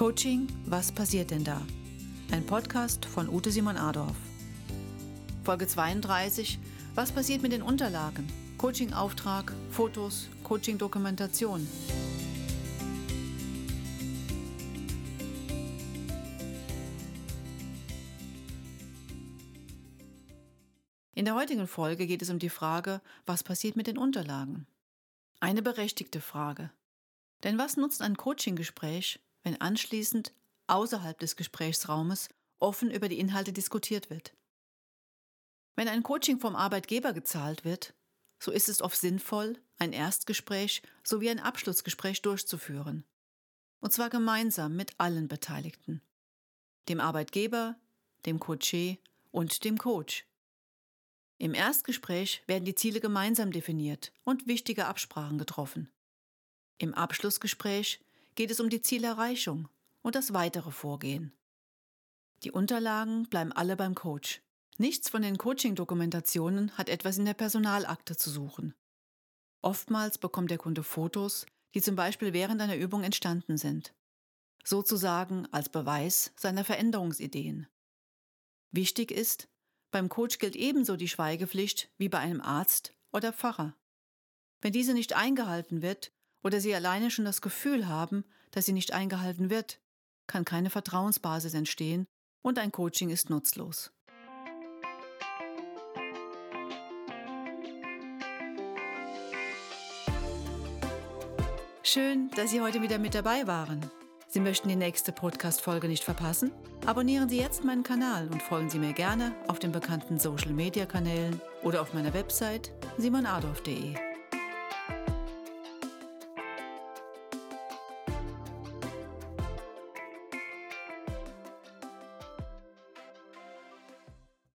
Coaching, was passiert denn da? Ein Podcast von Ute Simon Adorf. Folge 32, was passiert mit den Unterlagen? Coaching-Auftrag, Fotos, Coaching-Dokumentation. In der heutigen Folge geht es um die Frage, was passiert mit den Unterlagen? Eine berechtigte Frage. Denn was nutzt ein Coaching-Gespräch, wenn anschließend außerhalb des Gesprächsraumes offen über die Inhalte diskutiert wird. Wenn ein Coaching vom Arbeitgeber gezahlt wird, so ist es oft sinnvoll, ein Erstgespräch sowie ein Abschlussgespräch durchzuführen. Und zwar gemeinsam mit allen Beteiligten. Dem Arbeitgeber, dem Coaché und dem Coach. Im Erstgespräch werden die Ziele gemeinsam definiert und wichtige Absprachen getroffen. Im Abschlussgespräch geht es um die Zielerreichung und das weitere Vorgehen. Die Unterlagen bleiben alle beim Coach. Nichts von den Coaching-Dokumentationen hat etwas in der Personalakte zu suchen. Oftmals bekommt der Kunde Fotos, die zum Beispiel während einer Übung entstanden sind. Sozusagen als Beweis seiner Veränderungsideen. Wichtig ist, beim Coach gilt ebenso die Schweigepflicht wie bei einem Arzt oder Pfarrer. Wenn diese nicht eingehalten wird, oder Sie alleine schon das Gefühl haben, dass sie nicht eingehalten wird, kann keine Vertrauensbasis entstehen und ein Coaching ist nutzlos. Schön, dass Sie heute wieder mit dabei waren. Sie möchten die nächste Podcast-Folge nicht verpassen? Abonnieren Sie jetzt meinen Kanal und folgen Sie mir gerne auf den bekannten Social-Media-Kanälen oder auf meiner Website simonadolf.de.